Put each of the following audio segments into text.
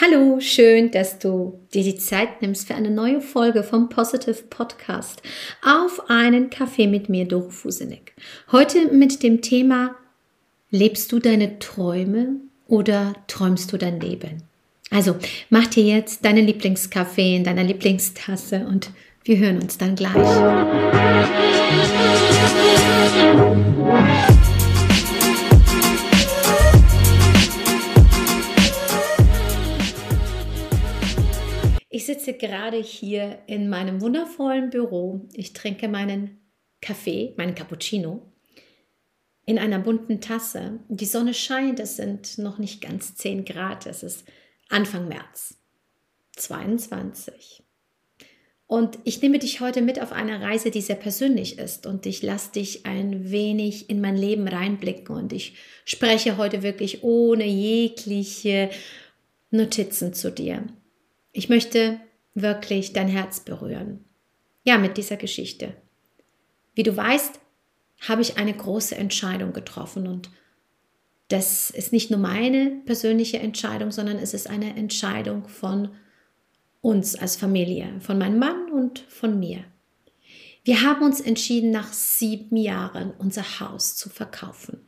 Hallo, schön, dass du dir die Zeit nimmst für eine neue Folge vom Positive Podcast auf einen Kaffee mit mir, Doro Fusenek. Heute mit dem Thema Lebst du deine Träume oder träumst du dein Leben? Also, mach dir jetzt deinen Lieblingskaffee in deiner Lieblingstasse und wir hören uns dann gleich. Sitze gerade hier in meinem wundervollen Büro. Ich trinke meinen Kaffee, meinen Cappuccino in einer bunten Tasse. Die Sonne scheint, es sind noch nicht ganz 10 Grad, es ist Anfang März 22. Und ich nehme dich heute mit auf eine Reise, die sehr persönlich ist und ich lasse dich ein wenig in mein Leben reinblicken und ich spreche heute wirklich ohne jegliche Notizen zu dir. Ich möchte wirklich dein Herz berühren. Ja, mit dieser Geschichte. Wie du weißt, habe ich eine große Entscheidung getroffen und das ist nicht nur meine persönliche Entscheidung, sondern es ist eine Entscheidung von uns als Familie, von meinem Mann und von mir. Wir haben uns entschieden, nach sieben Jahren unser Haus zu verkaufen.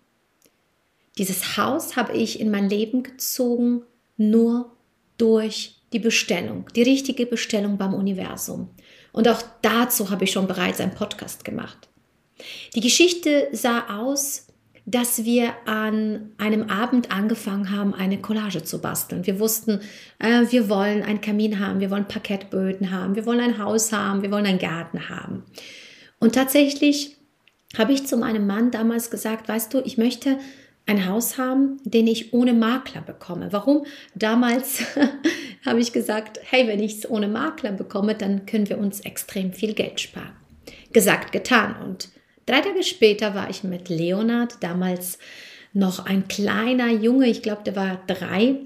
Dieses Haus habe ich in mein Leben gezogen nur durch die Bestellung, die richtige Bestellung beim Universum. Und auch dazu habe ich schon bereits einen Podcast gemacht. Die Geschichte sah aus, dass wir an einem Abend angefangen haben, eine Collage zu basteln. Wir wussten, äh, wir wollen einen Kamin haben, wir wollen Parkettböden haben, wir wollen ein Haus haben, wir wollen einen Garten haben. Und tatsächlich habe ich zu meinem Mann damals gesagt, weißt du, ich möchte ein Haus haben, den ich ohne Makler bekomme. Warum? Damals habe ich gesagt, hey, wenn ich es ohne Makler bekomme, dann können wir uns extrem viel Geld sparen. Gesagt, getan. Und drei Tage später war ich mit Leonard, damals noch ein kleiner Junge, ich glaube, der war drei,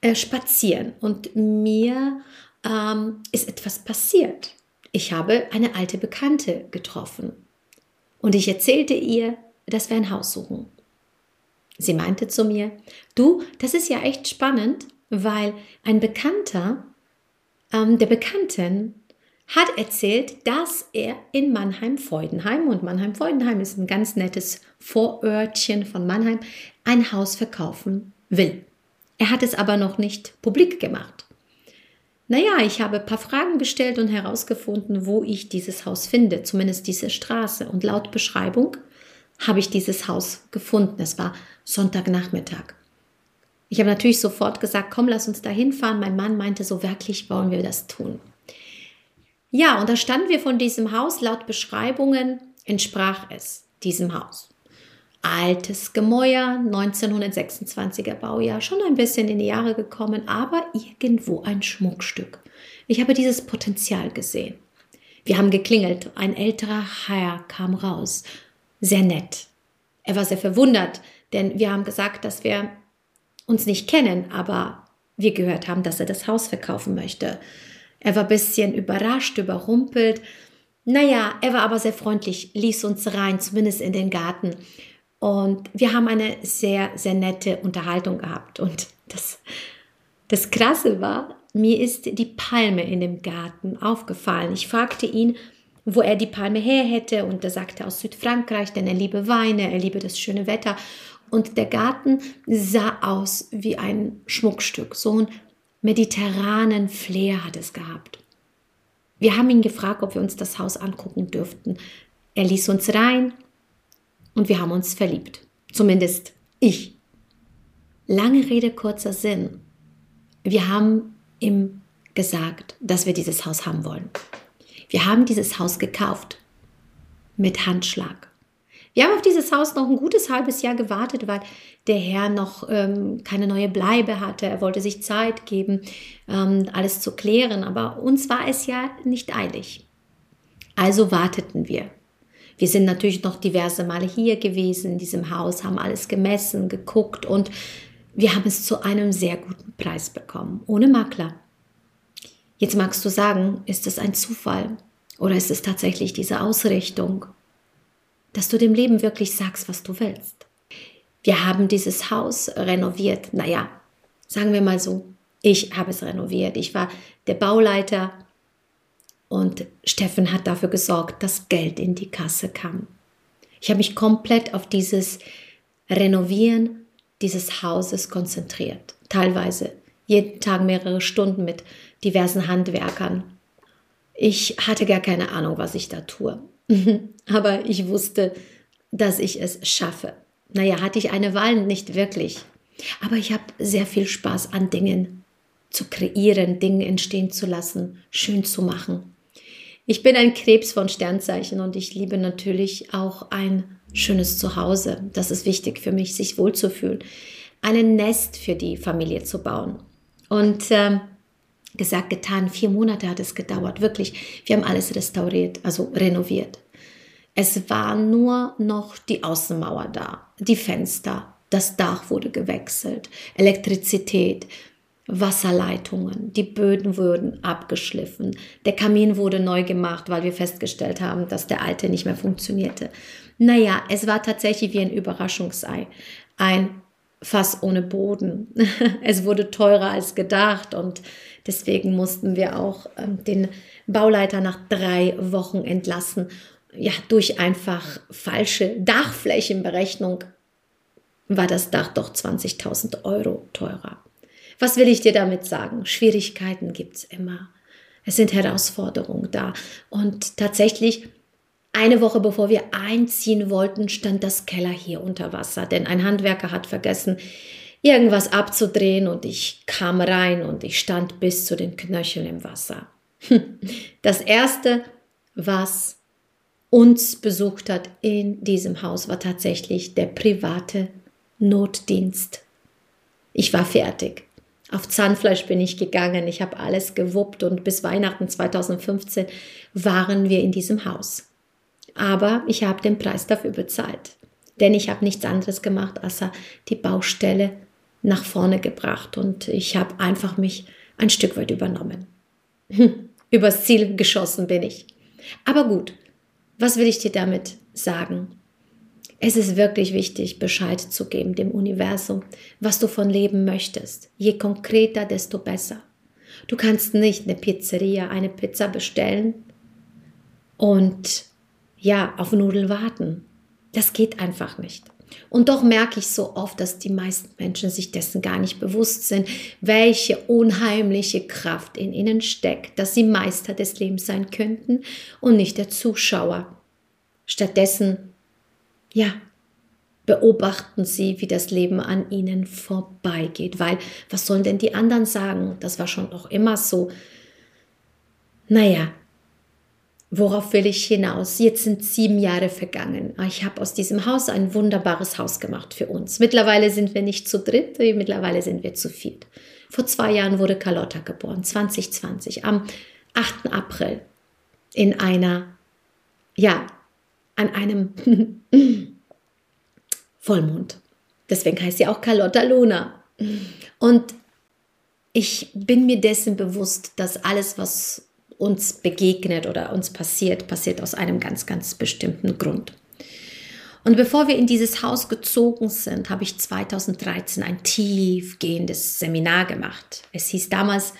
äh, spazieren. Und mir ähm, ist etwas passiert. Ich habe eine alte Bekannte getroffen. Und ich erzählte ihr, dass wir ein Haus suchen. Sie meinte zu mir, du, das ist ja echt spannend, weil ein Bekannter ähm, der Bekannten hat erzählt, dass er in Mannheim-Feudenheim, und Mannheim-Feudenheim ist ein ganz nettes Vorörtchen von Mannheim, ein Haus verkaufen will. Er hat es aber noch nicht publik gemacht. Naja, ich habe ein paar Fragen gestellt und herausgefunden, wo ich dieses Haus finde, zumindest diese Straße. Und laut Beschreibung habe ich dieses Haus gefunden. Es war Sonntagnachmittag. Ich habe natürlich sofort gesagt, komm, lass uns da hinfahren. Mein Mann meinte, so wirklich wollen wir das tun. Ja, und da standen wir von diesem Haus. Laut Beschreibungen entsprach es diesem Haus. Altes Gemäuer, 1926er Baujahr, schon ein bisschen in die Jahre gekommen, aber irgendwo ein Schmuckstück. Ich habe dieses Potenzial gesehen. Wir haben geklingelt. Ein älterer Herr kam raus. Sehr nett. Er war sehr verwundert, denn wir haben gesagt, dass wir uns nicht kennen, aber wir gehört haben, dass er das Haus verkaufen möchte. Er war ein bisschen überrascht, überrumpelt. Naja, er war aber sehr freundlich, ließ uns rein, zumindest in den Garten. Und wir haben eine sehr, sehr nette Unterhaltung gehabt. Und das, das Krasse war, mir ist die Palme in dem Garten aufgefallen. Ich fragte ihn, wo er die Palme her hätte. Und er sagte aus Südfrankreich, denn er liebe Weine, er liebe das schöne Wetter. Und der Garten sah aus wie ein Schmuckstück. So einen mediterranen Flair hat es gehabt. Wir haben ihn gefragt, ob wir uns das Haus angucken dürften. Er ließ uns rein und wir haben uns verliebt. Zumindest ich. Lange Rede, kurzer Sinn. Wir haben ihm gesagt, dass wir dieses Haus haben wollen. Wir haben dieses Haus gekauft mit Handschlag. Wir haben auf dieses Haus noch ein gutes halbes Jahr gewartet, weil der Herr noch ähm, keine neue Bleibe hatte. Er wollte sich Zeit geben, ähm, alles zu klären. Aber uns war es ja nicht eilig. Also warteten wir. Wir sind natürlich noch diverse Male hier gewesen in diesem Haus, haben alles gemessen, geguckt und wir haben es zu einem sehr guten Preis bekommen, ohne Makler. Jetzt magst du sagen, ist es ein Zufall oder ist es tatsächlich diese Ausrichtung, dass du dem Leben wirklich sagst, was du willst? Wir haben dieses Haus renoviert, naja, sagen wir mal so, Ich habe es renoviert. Ich war der Bauleiter und Steffen hat dafür gesorgt, dass Geld in die Kasse kam. Ich habe mich komplett auf dieses Renovieren dieses Hauses konzentriert. Teilweise jeden Tag mehrere Stunden mit diversen Handwerkern. Ich hatte gar keine Ahnung, was ich da tue. Aber ich wusste, dass ich es schaffe. Naja, hatte ich eine Wahl nicht wirklich. Aber ich habe sehr viel Spaß an Dingen zu kreieren, Dinge entstehen zu lassen, schön zu machen. Ich bin ein Krebs von Sternzeichen und ich liebe natürlich auch ein schönes Zuhause. Das ist wichtig für mich, sich wohlzufühlen. Ein Nest für die Familie zu bauen. Und äh, gesagt, getan, vier Monate hat es gedauert, wirklich. Wir haben alles restauriert, also renoviert. Es war nur noch die Außenmauer da, die Fenster, das Dach wurde gewechselt, Elektrizität, Wasserleitungen, die Böden wurden abgeschliffen, der Kamin wurde neu gemacht, weil wir festgestellt haben, dass der alte nicht mehr funktionierte. Naja, es war tatsächlich wie ein Überraschungsei, ein Fass ohne Boden. es wurde teurer als gedacht und deswegen mussten wir auch ähm, den Bauleiter nach drei Wochen entlassen ja, durch einfach falsche Dachflächenberechnung war das Dach doch 20.000 Euro teurer. Was will ich dir damit sagen? Schwierigkeiten gibt es immer. Es sind Herausforderungen da. Und tatsächlich, eine Woche bevor wir einziehen wollten, stand das Keller hier unter Wasser, denn ein Handwerker hat vergessen, irgendwas abzudrehen und ich kam rein und ich stand bis zu den Knöcheln im Wasser. Das erste, was uns besucht hat in diesem Haus, war tatsächlich der private Notdienst. Ich war fertig. Auf Zahnfleisch bin ich gegangen, ich habe alles gewuppt und bis Weihnachten 2015 waren wir in diesem Haus. Aber ich habe den Preis dafür bezahlt, denn ich habe nichts anderes gemacht, als die Baustelle nach vorne gebracht und ich habe einfach mich ein Stück weit übernommen. Übers Ziel geschossen bin ich. Aber gut, was will ich dir damit sagen? Es ist wirklich wichtig, Bescheid zu geben dem Universum, was du von Leben möchtest. Je konkreter, desto besser. Du kannst nicht eine Pizzeria, eine Pizza bestellen und ja, auf Nudeln warten. Das geht einfach nicht. Und doch merke ich so oft, dass die meisten Menschen sich dessen gar nicht bewusst sind, welche unheimliche Kraft in ihnen steckt, dass sie Meister des Lebens sein könnten und nicht der Zuschauer. Stattdessen, ja, beobachten sie, wie das Leben an ihnen vorbeigeht, weil was sollen denn die anderen sagen? Das war schon noch immer so. Naja, Worauf will ich hinaus? Jetzt sind sieben Jahre vergangen. Ich habe aus diesem Haus ein wunderbares Haus gemacht für uns. Mittlerweile sind wir nicht zu dritt, mittlerweile sind wir zu viert. Vor zwei Jahren wurde Carlotta geboren, 2020, am 8. April, in einer, ja, an einem Vollmond. Deswegen heißt sie auch Carlotta Luna. Und ich bin mir dessen bewusst, dass alles, was uns begegnet oder uns passiert, passiert aus einem ganz, ganz bestimmten Grund. Und bevor wir in dieses Haus gezogen sind, habe ich 2013 ein tiefgehendes Seminar gemacht. Es hieß damals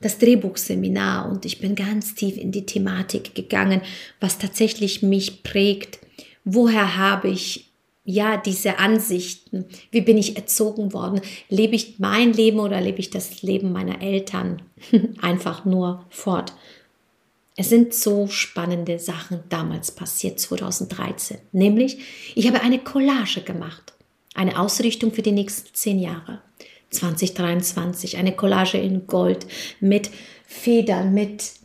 das Drehbuchseminar und ich bin ganz tief in die Thematik gegangen, was tatsächlich mich prägt. Woher habe ich ja, diese Ansichten, wie bin ich erzogen worden? Lebe ich mein Leben oder lebe ich das Leben meiner Eltern einfach nur fort? Es sind so spannende Sachen damals passiert, 2013. Nämlich, ich habe eine Collage gemacht, eine Ausrichtung für die nächsten zehn Jahre. 2023, eine Collage in Gold mit Federn, mit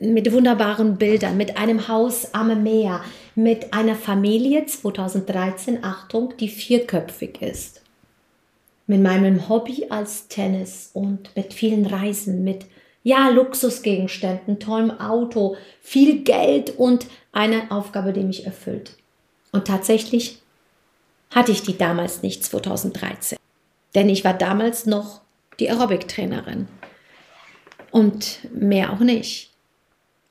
mit wunderbaren Bildern, mit einem Haus am Meer, mit einer Familie 2013, Achtung, die vierköpfig ist. Mit meinem Hobby als Tennis und mit vielen Reisen, mit ja, Luxusgegenständen, tollem Auto, viel Geld und eine Aufgabe, die mich erfüllt. Und tatsächlich hatte ich die damals nicht 2013. Denn ich war damals noch die Aerobic-Trainerin. Und mehr auch nicht.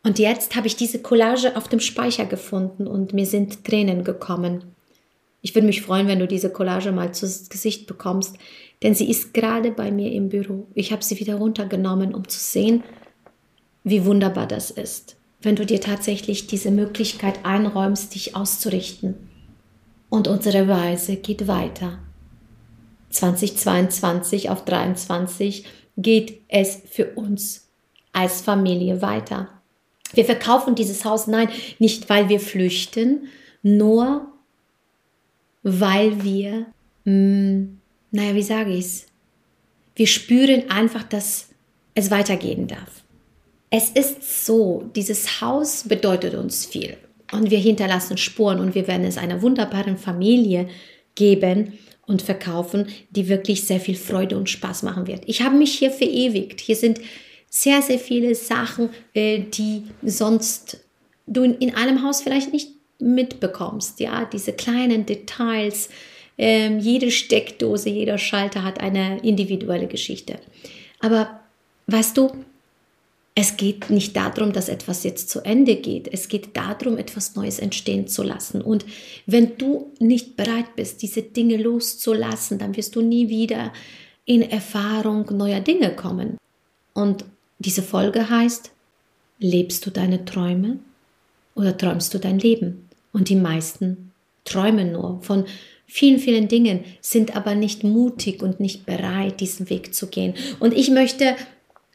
Und jetzt habe ich diese Collage auf dem Speicher gefunden und mir sind Tränen gekommen. Ich würde mich freuen, wenn du diese Collage mal zu Gesicht bekommst, Denn sie ist gerade bei mir im Büro. Ich habe sie wieder runtergenommen, um zu sehen, wie wunderbar das ist, wenn du dir tatsächlich diese Möglichkeit einräumst, dich auszurichten. Und unsere Reise geht weiter. 2022 auf 23 geht es für uns als Familie weiter. Wir verkaufen dieses Haus, nein, nicht weil wir flüchten, nur weil wir, mh, hm, naja, wie sage ich es? Wir spüren einfach, dass es weitergehen darf. Es ist so, dieses Haus bedeutet uns viel und wir hinterlassen Spuren und wir werden es einer wunderbaren Familie geben und verkaufen, die wirklich sehr viel Freude und Spaß machen wird. Ich habe mich hier verewigt. Hier sind sehr, sehr viele Sachen, äh, die sonst du in einem Haus vielleicht nicht mitbekommst. Ja, diese kleinen Details. Ähm, jede Steckdose, jeder Schalter hat eine individuelle Geschichte. Aber weißt du, es geht nicht darum, dass etwas jetzt zu Ende geht. Es geht darum, etwas Neues entstehen zu lassen. Und wenn du nicht bereit bist, diese Dinge loszulassen, dann wirst du nie wieder in Erfahrung neuer Dinge kommen. Und diese Folge heißt, lebst du deine Träume oder träumst du dein Leben? Und die meisten träumen nur von vielen, vielen Dingen, sind aber nicht mutig und nicht bereit, diesen Weg zu gehen. Und ich möchte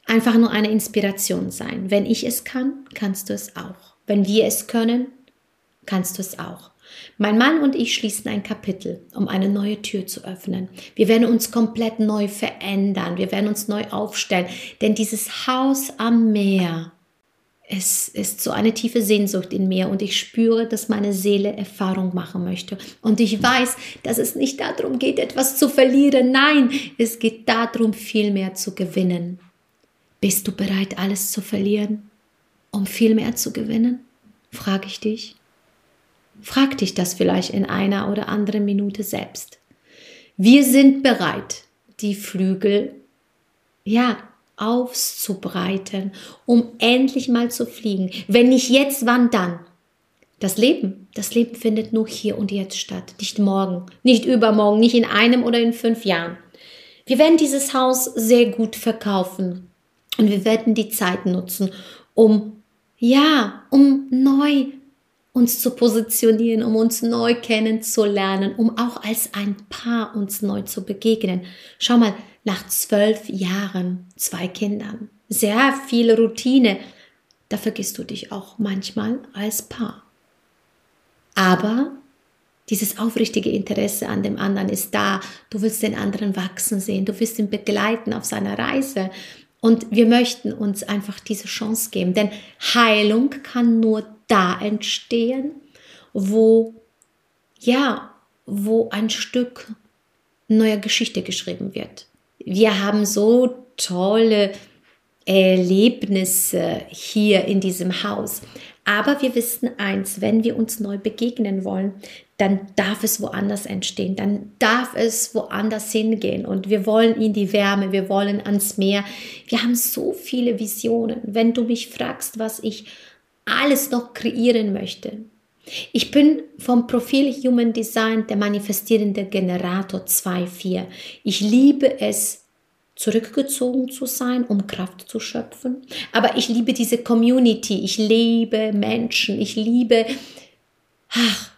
einfach nur eine Inspiration sein. Wenn ich es kann, kannst du es auch. Wenn wir es können, kannst du es auch. Mein Mann und ich schließen ein Kapitel, um eine neue Tür zu öffnen. Wir werden uns komplett neu verändern. Wir werden uns neu aufstellen. Denn dieses Haus am Meer, es ist so eine tiefe Sehnsucht in mir und ich spüre, dass meine Seele Erfahrung machen möchte. Und ich weiß, dass es nicht darum geht, etwas zu verlieren. Nein, es geht darum, viel mehr zu gewinnen. Bist du bereit, alles zu verlieren, um viel mehr zu gewinnen? Frage ich dich. Frag dich das vielleicht in einer oder anderen Minute selbst. Wir sind bereit, die Flügel, ja, auszubreiten, um endlich mal zu fliegen. Wenn nicht jetzt, wann dann? Das Leben, das Leben findet nur hier und jetzt statt, nicht morgen, nicht übermorgen, nicht in einem oder in fünf Jahren. Wir werden dieses Haus sehr gut verkaufen und wir werden die Zeit nutzen, um, ja, um neu uns zu positionieren, um uns neu kennenzulernen, um auch als ein Paar uns neu zu begegnen. Schau mal, nach zwölf Jahren, zwei Kindern, sehr viel Routine, da vergisst du dich auch manchmal als Paar. Aber dieses aufrichtige Interesse an dem anderen ist da. Du willst den anderen wachsen sehen. Du willst ihn begleiten auf seiner Reise. Und wir möchten uns einfach diese Chance geben, denn Heilung kann nur da entstehen, wo, ja, wo ein Stück neuer Geschichte geschrieben wird. Wir haben so tolle Erlebnisse hier in diesem Haus. Aber wir wissen eins, wenn wir uns neu begegnen wollen, dann darf es woanders entstehen, dann darf es woanders hingehen und wir wollen in die Wärme, wir wollen ans Meer. Wir haben so viele Visionen. Wenn du mich fragst, was ich alles noch kreieren möchte. Ich bin vom Profil Human Design der manifestierende Generator 2.4. Ich liebe es, zurückgezogen zu sein, um Kraft zu schöpfen. Aber ich liebe diese Community. Ich liebe Menschen. Ich liebe, ach,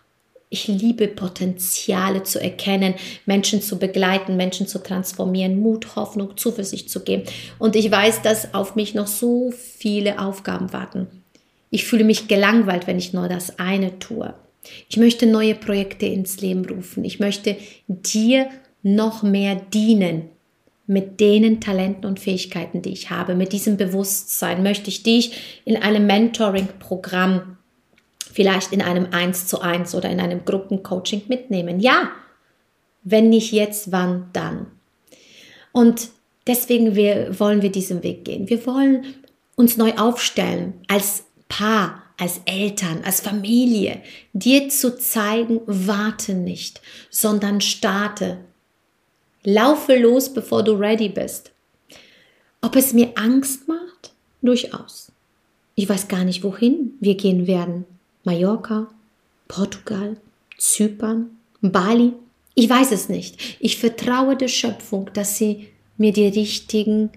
ich liebe Potenziale zu erkennen, Menschen zu begleiten, Menschen zu transformieren, Mut, Hoffnung, Zuversicht zu geben. Und ich weiß, dass auf mich noch so viele Aufgaben warten. Ich fühle mich gelangweilt, wenn ich nur das eine tue. Ich möchte neue Projekte ins Leben rufen. Ich möchte dir noch mehr dienen. Mit den Talenten und Fähigkeiten, die ich habe, mit diesem Bewusstsein möchte ich dich in einem Mentoring-Programm vielleicht in einem 1 zu 1 oder in einem Gruppencoaching mitnehmen. Ja, wenn nicht jetzt, wann dann? Und deswegen wir, wollen wir diesen Weg gehen. Wir wollen uns neu aufstellen als Paar, als Eltern, als Familie, dir zu zeigen, warte nicht, sondern starte. Laufe los, bevor du ready bist. Ob es mir Angst macht? Durchaus. Ich weiß gar nicht, wohin wir gehen werden. Mallorca, Portugal, Zypern, Bali Ich weiß es nicht. Ich vertraue der Schöpfung, dass sie mir die richtigen,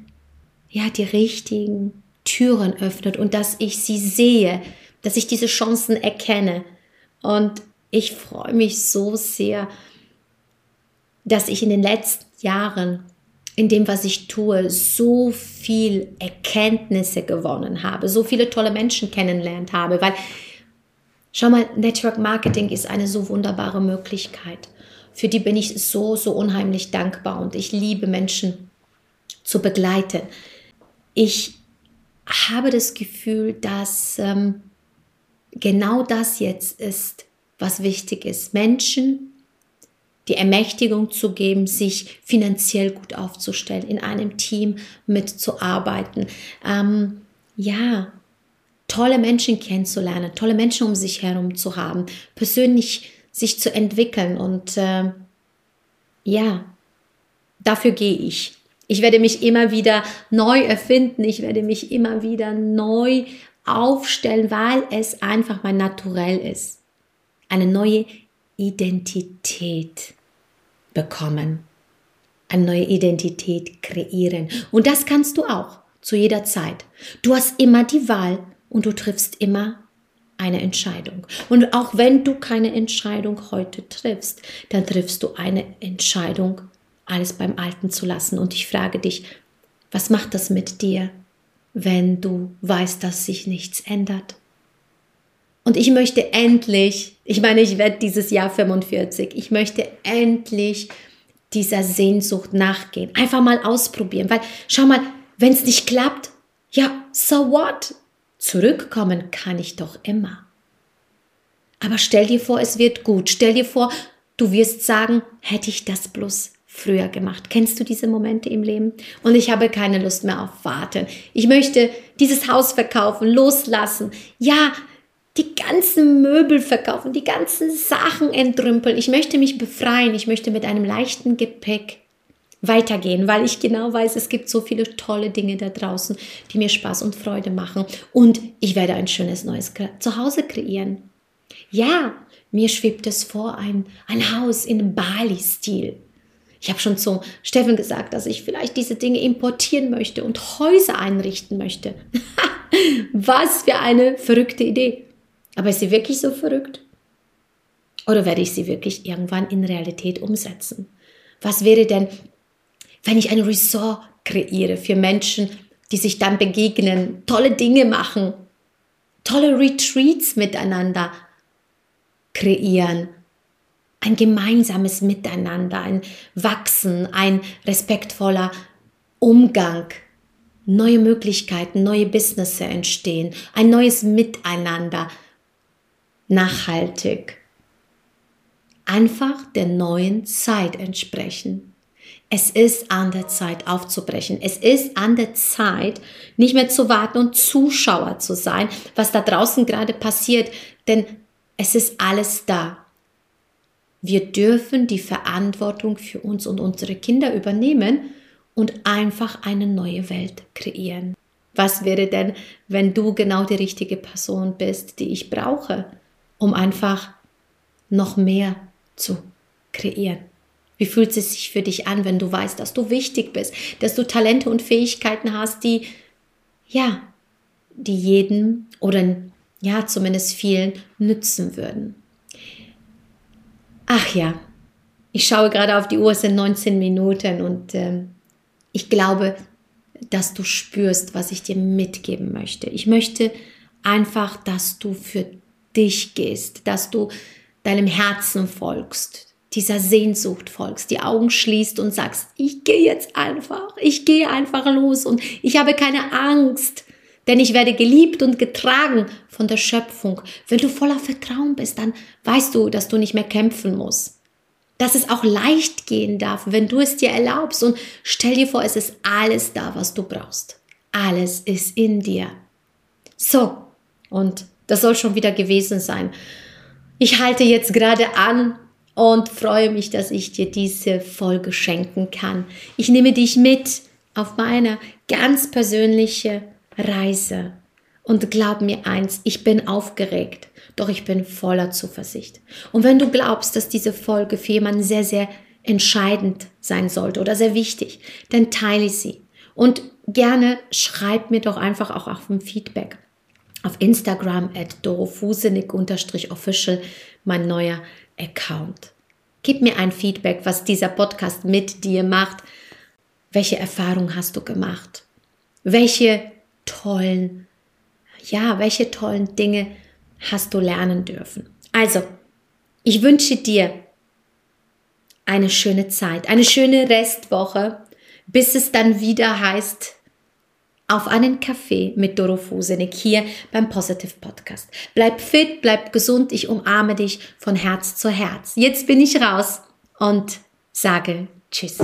ja, die richtigen Türen öffnet und dass ich sie sehe, dass ich diese Chancen erkenne. Und ich freue mich so sehr, dass ich in den letzten Jahren in dem, was ich tue, so viel Erkenntnisse gewonnen habe, so viele tolle Menschen kennengelernt habe, weil schau mal, Network Marketing ist eine so wunderbare Möglichkeit. Für die bin ich so, so unheimlich dankbar und ich liebe Menschen zu begleiten. Ich habe das Gefühl, dass ähm, genau das jetzt ist, was wichtig ist. Menschen die Ermächtigung zu geben, sich finanziell gut aufzustellen, in einem Team mitzuarbeiten. Ähm, ja, tolle Menschen kennenzulernen, tolle Menschen um sich herum zu haben, persönlich sich zu entwickeln und äh, ja, dafür gehe ich. Ich werde mich immer wieder neu erfinden, ich werde mich immer wieder neu aufstellen, weil es einfach mein Naturell ist. Eine neue Identität bekommen, eine neue Identität kreieren. Und das kannst du auch zu jeder Zeit. Du hast immer die Wahl und du triffst immer eine Entscheidung. Und auch wenn du keine Entscheidung heute triffst, dann triffst du eine Entscheidung, alles beim Alten zu lassen. Und ich frage dich, was macht das mit dir, wenn du weißt, dass sich nichts ändert? Und ich möchte endlich, ich meine, ich werde dieses Jahr 45, ich möchte endlich dieser Sehnsucht nachgehen. Einfach mal ausprobieren, weil schau mal, wenn es nicht klappt, ja, so what? Zurückkommen kann ich doch immer. Aber stell dir vor, es wird gut. Stell dir vor, du wirst sagen, hätte ich das bloß früher gemacht. Kennst du diese Momente im Leben? Und ich habe keine Lust mehr auf Warten. Ich möchte dieses Haus verkaufen, loslassen. Ja, die ganzen Möbel verkaufen, die ganzen Sachen entrümpeln. Ich möchte mich befreien. Ich möchte mit einem leichten Gepäck weitergehen, weil ich genau weiß, es gibt so viele tolle Dinge da draußen, die mir Spaß und Freude machen. Und ich werde ein schönes neues Zuhause kreieren. Ja, mir schwebt es vor, ein, ein Haus in Bali-Stil. Ich habe schon zu Steffen gesagt, dass ich vielleicht diese Dinge importieren möchte und Häuser einrichten möchte. Was für eine verrückte Idee. Aber ist sie wirklich so verrückt? Oder werde ich sie wirklich irgendwann in Realität umsetzen? Was wäre denn, wenn ich ein Resort kreiere für Menschen, die sich dann begegnen, tolle Dinge machen, tolle Retreats miteinander kreieren, ein gemeinsames Miteinander, ein Wachsen, ein respektvoller Umgang, neue Möglichkeiten, neue Business entstehen, ein neues Miteinander, nachhaltig. Einfach der neuen Zeit entsprechen. Es ist an der Zeit aufzubrechen. Es ist an der Zeit, nicht mehr zu warten und Zuschauer zu sein, was da draußen gerade passiert, denn es ist alles da. Wir dürfen die Verantwortung für uns und unsere Kinder übernehmen und einfach eine neue Welt kreieren. Was wäre denn, wenn du genau die richtige Person bist, die ich brauche? um einfach noch mehr zu kreieren. Wie fühlt es sich für dich an, wenn du weißt, dass du wichtig bist, dass du Talente und Fähigkeiten hast, die, ja, die jedem oder ja, zumindest vielen nützen würden? Ach ja, ich schaue gerade auf die Uhr, es sind 19 Minuten und äh, ich glaube, dass du spürst, was ich dir mitgeben möchte. Ich möchte einfach, dass du für dich gehst, dass du deinem Herzen folgst, dieser Sehnsucht folgst, die Augen schließt und sagst, ich gehe jetzt einfach, ich gehe einfach los und ich habe keine Angst, denn ich werde geliebt und getragen von der Schöpfung. Wenn du voller Vertrauen bist, dann weißt du, dass du nicht mehr kämpfen musst. Dass es auch leicht gehen darf, wenn du es dir erlaubst. Und stell dir vor, es ist alles da, was du brauchst. Alles ist in dir. So, und das soll schon wieder gewesen sein. Ich halte jetzt gerade an und freue mich, dass ich dir diese Folge schenken kann. Ich nehme dich mit auf meine ganz persönliche Reise Und glaub mir eins, ich bin aufgeregt, doch ich bin voller Zuversicht. Und wenn du glaubst, dass diese Folge für jemanden sehr, sehr entscheidend sein sollte oder sehr wichtig, dann teile sie. Und gerne schreib mir doch einfach auch auf ein Feedback. Auf Instagram at dorofusenik-official, mein neuer Account. Gib mir ein Feedback, was dieser Podcast mit dir macht. Welche Erfahrungen hast du gemacht? Welche tollen, ja, welche tollen Dinge hast du lernen dürfen? Also, ich wünsche dir eine schöne Zeit, eine schöne Restwoche, bis es dann wieder heißt, auf einen Kaffee mit Doro Fusenik hier beim Positive Podcast. Bleib fit, bleib gesund, ich umarme dich von Herz zu Herz. Jetzt bin ich raus und sage Tschüss.